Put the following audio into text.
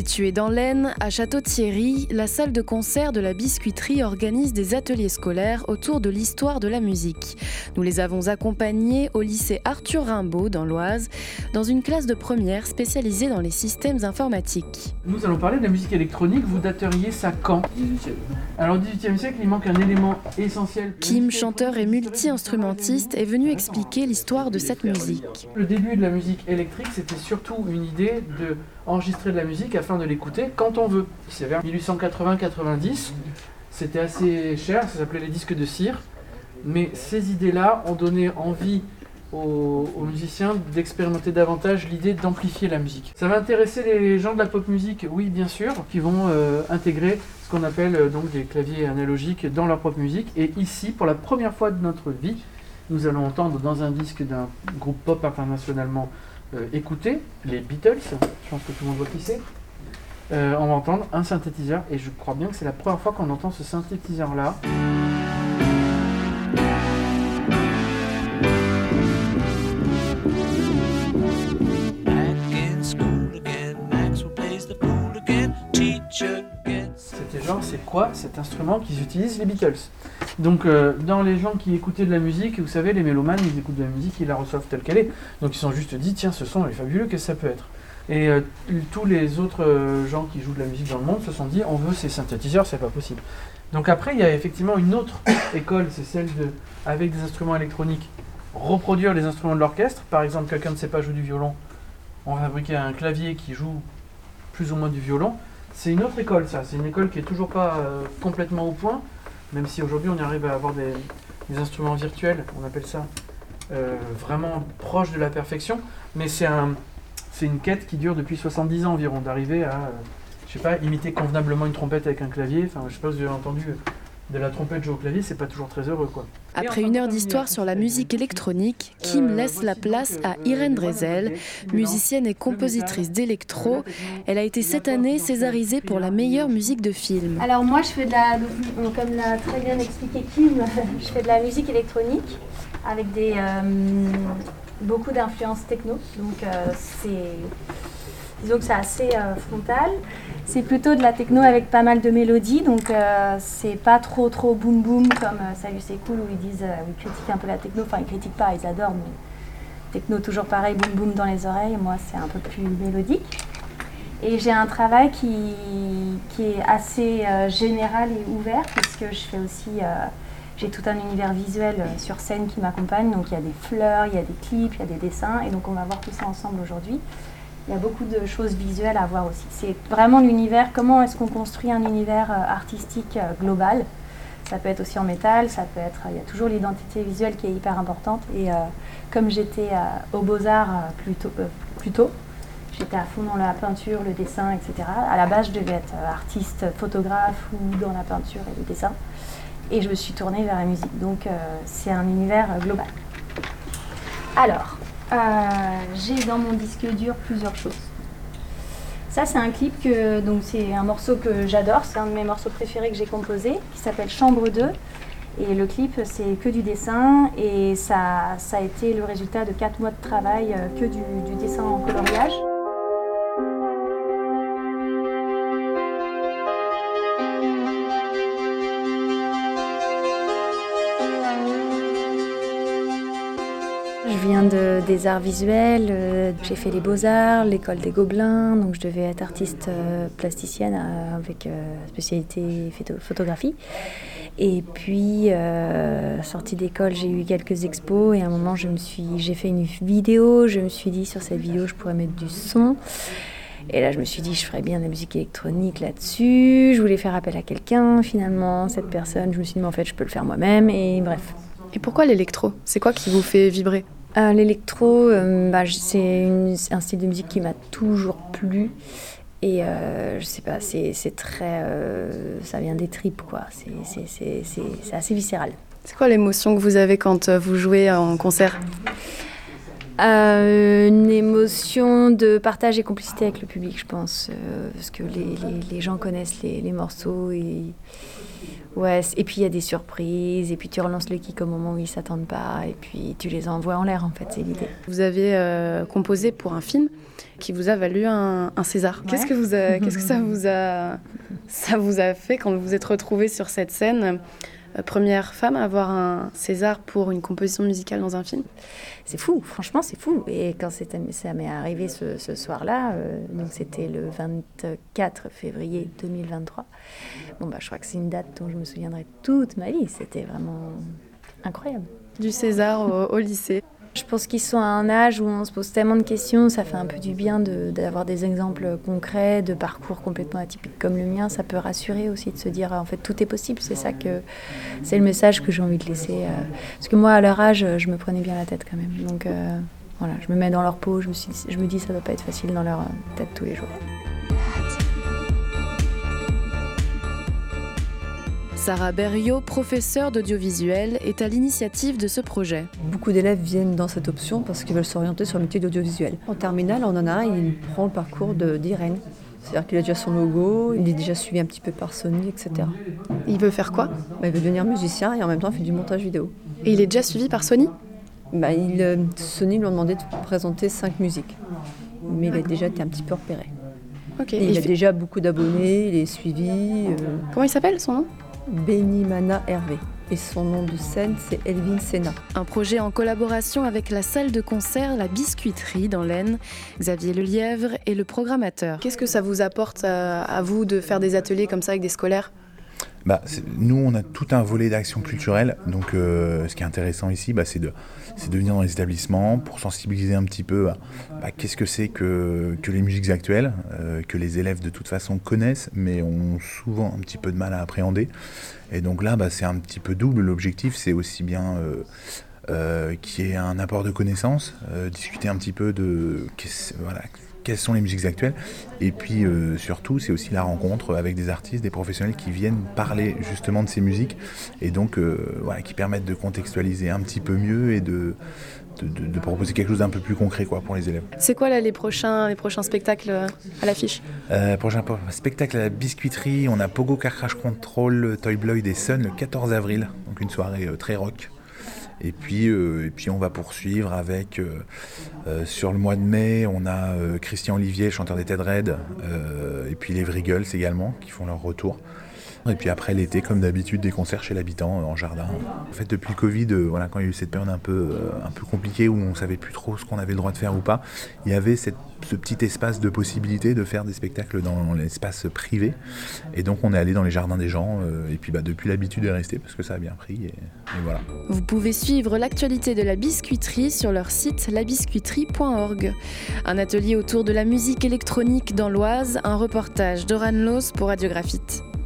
Située dans l'Aisne, à Château-Thierry, la salle de concert de la biscuiterie organise des ateliers scolaires autour de l'histoire de la musique. Nous les avons accompagnés au lycée Arthur Rimbaud dans l'Oise, dans une classe de première spécialisée dans les systèmes informatiques. Nous allons parler de la musique électronique. Vous dateriez ça quand? 18e. Alors, au 18e siècle, il manque un élément essentiel. Kim, chanteur et multi-instrumentiste, est venu expliquer l'histoire de cette musique. Le début de la musique électrique, c'était surtout une idée de enregistrer de la musique afin de l'écouter quand on veut. C'est vers 1880-90. C'était assez cher, ça s'appelait les disques de cire. Mais ces idées-là ont donné envie aux, musiciens d'expérimenter davantage l'idée d'amplifier la musique. Ça va intéresser les gens de la pop musique, oui bien sûr, qui vont euh, intégrer ce qu'on appelle euh, donc des claviers analogiques dans leur propre musique. Et ici, pour la première fois de notre vie, nous allons entendre dans un disque d'un groupe pop internationalement euh, écouté, les Beatles, je pense que tout le monde voit qui c'est. Euh, on va entendre un synthétiseur et je crois bien que c'est la première fois qu'on entend ce synthétiseur là. C'était genre, c'est quoi cet instrument qu'ils utilisent les Beatles? Donc, euh, dans les gens qui écoutaient de la musique, vous savez, les mélomanes, ils écoutent de la musique, ils la reçoivent telle qu'elle est. Donc, ils se sont juste dit, tiens, ce son est fabuleux, qu'est-ce que ça peut être? Et euh, tous les autres euh, gens qui jouent de la musique dans le monde se sont dit, on veut ces synthétiseurs, c'est pas possible. Donc, après, il y a effectivement une autre école, c'est celle de, avec des instruments électroniques, reproduire les instruments de l'orchestre. Par exemple, quelqu'un ne sait pas jouer du violon, on va fabriquer un clavier qui joue plus ou moins du violon. C'est une autre école, ça. C'est une école qui est toujours pas euh, complètement au point, même si aujourd'hui on y arrive à avoir des, instruments virtuels, on appelle ça vraiment proche de la perfection. Mais c'est un, c'est une quête qui dure depuis 70 ans environ, d'arriver à, euh, je sais pas, imiter convenablement une trompette avec un clavier. Enfin, je sais pas si vous avez entendu euh, de la trompette jouer au clavier, c'est pas toujours très heureux, quoi. Après une heure d'histoire sur la musique électronique, Kim laisse la place à Irène Drezel, musicienne et compositrice d'électro. Elle a été cette année césarisée pour la meilleure musique de film. Alors moi je fais de la, comme l'a très bien expliqué Kim, je fais de la musique électronique avec des, euh, beaucoup d'influences techno. Donc euh, c'est, disons c'est assez euh, frontal. C'est plutôt de la techno avec pas mal de mélodies, donc euh, c'est pas trop trop boom boom comme euh, Salut c'est cool où ils disent, euh, ils critiquent un peu la techno. Enfin ils critiquent pas, ils adorent, mais techno toujours pareil, boom boom dans les oreilles. Moi c'est un peu plus mélodique. Et j'ai un travail qui, qui est assez général et ouvert puisque je fais aussi, j'ai tout un univers visuel euh, sur scène qui m'accompagne. Donc il y a des fleurs, il y a des clips, il y a des dessins et donc on va voir tout ça ensemble aujourd'hui. Il y a beaucoup de choses visuelles à voir aussi. C'est vraiment l'univers, comment est-ce qu'on construit un univers euh, artistique euh, global? Ça peut être aussi en métal, ça peut être. Il y a toujours l'identité visuelle qui est hyper importante. Et comme j'étais euh, au Beaux-Arts plus tôt, plus tôt, j'étais à fond dans la peinture, le dessin, etc. À la base, je devais être artiste, photographe ou dans la peinture et le dessin. Et je me suis tournée vers la musique. Donc, euh, c'est un univers euh, global. Alors, euh, j'ai dans mon disque dur plusieurs choses. Ça, c'est un clip que donc c'est un morceau que j'adore. C'est un de mes morceaux préférés que j'ai composé, qui s'appelle Chambre 2. Et le clip, c'est que du dessin et ça, ça a été le résultat de quatre mois de travail que du, du dessin en coloriage. Je viens de, des arts visuels, euh, j'ai fait les beaux-arts, l'école des Gobelins, donc je devais être artiste euh, plasticienne euh, avec spécialité photo- photographie. Et puis, sortie d'école, j'ai eu quelques expos et à un moment, j'ai fait une vidéo, je me suis dit sur cette vidéo, je pourrais mettre du son. Et là, je me suis dit, je ferais bien de la musique électronique là-dessus. Je voulais faire appel à quelqu'un, finalement, cette personne. Je me suis dit, mais en fait, je peux le faire moi-même. Et bref, Et pourquoi l'électro? C'est quoi qui vous fait vibrer? Euh, L'électro, euh, bah, c'est un style de musique qui m'a toujours plu. Et euh, je sais pas, c'est très. euh, ça vient des tripes, quoi. C'est- assez viscéral. C'est quoi l'émotion que vous avez quand vous jouez en concert? Euh, une émotion de partage et complicité avec le public, je pense. euh, parce que les, les- les gens connaissent les, les morceaux et Ouais, et puis il y a des surprises, et puis tu relances le kick au moment où ils s'attendent pas, et puis tu les envoies en l'air en fait, c'est l'idée. Vous avez euh, composé pour un film qui vous a valu un, un César. Qu'est-ce que vous a- qu'est-ce que ça vous a ça vous a fait quand vous vous êtes retrouvée sur cette scène? Première femme à avoir un César pour une composition musicale dans un film. C'est fou, franchement c'est fou. Et quand ça m'est arrivé ce, ce soir-là, euh, donc c'était le 24 février 2023, bon bah je crois que c'est une date dont je me souviendrai toute ma vie, c'était vraiment incroyable. Du César au, au lycée. Je pense qu'ils sont à un âge où on se pose tellement de questions, ça fait un peu du bien d'avoir des exemples concrets de parcours complètement atypiques comme le mien. Ça peut rassurer aussi de se dire en fait tout est possible. C'est ça que c'est le message que j'ai envie de laisser. euh, parce que moi à leur âge, je me prenais bien la tête quand même. Donc euh, voilà, je me mets dans leur peau. Je me, je me dis ça doit pas être facile dans leur euh, tête tous les jours. Sarah Berriot, professeure d'audiovisuel, est à l'initiative de ce projet. Beaucoup d'élèves viennent dans cette option parce qu'ils veulent s'orienter sur le métier d'audiovisuel. En terminale, on en a un, il prend le parcours d'Irène. C'est-à-dire qu'il a déjà son logo, il est déjà suivi un petit peu par Sony, etc. Il veut faire quoi? Bah, il veut devenir musicien et en même temps il fait du montage vidéo. Et il est déjà suivi par Sony? Bah, il, euh, Sony lui a demandé de présenter cinq musiques. Mais il a déjà été un petit peu repéré. Et Il il a fait- déjà beaucoup d'abonnés, il est suivi. euh, Comment il s'appelle son nom? Benimana Hervé. Et son nom de scène, c'est Elvin Senna. Un projet en collaboration avec la salle de concert La Biscuiterie dans l'Aisne. Xavier Lelièvre est le programmateur. Qu'est-ce que ça vous apporte à, à vous de faire des ateliers comme ça avec des scolaires? Bah, nous, on a tout un volet d'action culturelle. Donc, euh, ce qui est intéressant ici, bah, c'est de, venir dans les établissements pour sensibiliser un petit peu à bah, qu'est-ce que c'est que, les musiques actuelles, euh, que les élèves de toute façon connaissent, mais ont souvent un petit peu de mal à appréhender. Et donc là, bah, c'est un petit peu double. L'objectif, c'est aussi bien euh, qu'il y ait un apport de connaissances, discuter un petit peu de voilà, quelles sont les musiques actuelles. Et puis euh, surtout, c'est aussi la rencontre avec des artistes, des professionnels qui viennent parler justement de ces musiques et donc euh, voilà, qui permettent de contextualiser un petit peu mieux et de, de, de- de proposer quelque chose d'un peu plus concret quoi, pour les élèves. C'est quoi là les prochains, les prochains spectacles euh, à l'affiche? Euh, prochain spectacle à la biscuiterie, on a Pogo Car Crash Control, Toy Bloyd et Sun le 14 avril, donc une soirée très rock. Et puis, euh, et puis on va poursuivre avec, euh, euh, sur le mois de mai, on a Christian Olivier, chanteur des Ted Red, et puis les Vrigals également, qui font leur retour. Et puis après l'été, comme d'habitude, des concerts chez l'habitant euh, en jardin. En fait, depuis le Covid, euh, voilà, quand il y a eu cette période un peu, euh, un peu compliquée où on savait plus trop ce qu'on avait le droit de faire ou pas, il y avait ce petit espace de possibilité de faire des spectacles dans l'espace privé. Et donc on est allé dans les jardins des gens. et puis bah, depuis l'habitude est restée parce que ça a bien pris. Et, et voilà. Vous pouvez suivre l'actualité de la biscuiterie sur leur site labiscuiterie.org. Un atelier autour de la musique électronique dans l'Oise, un reportage d'Oran Los pour Radiographite.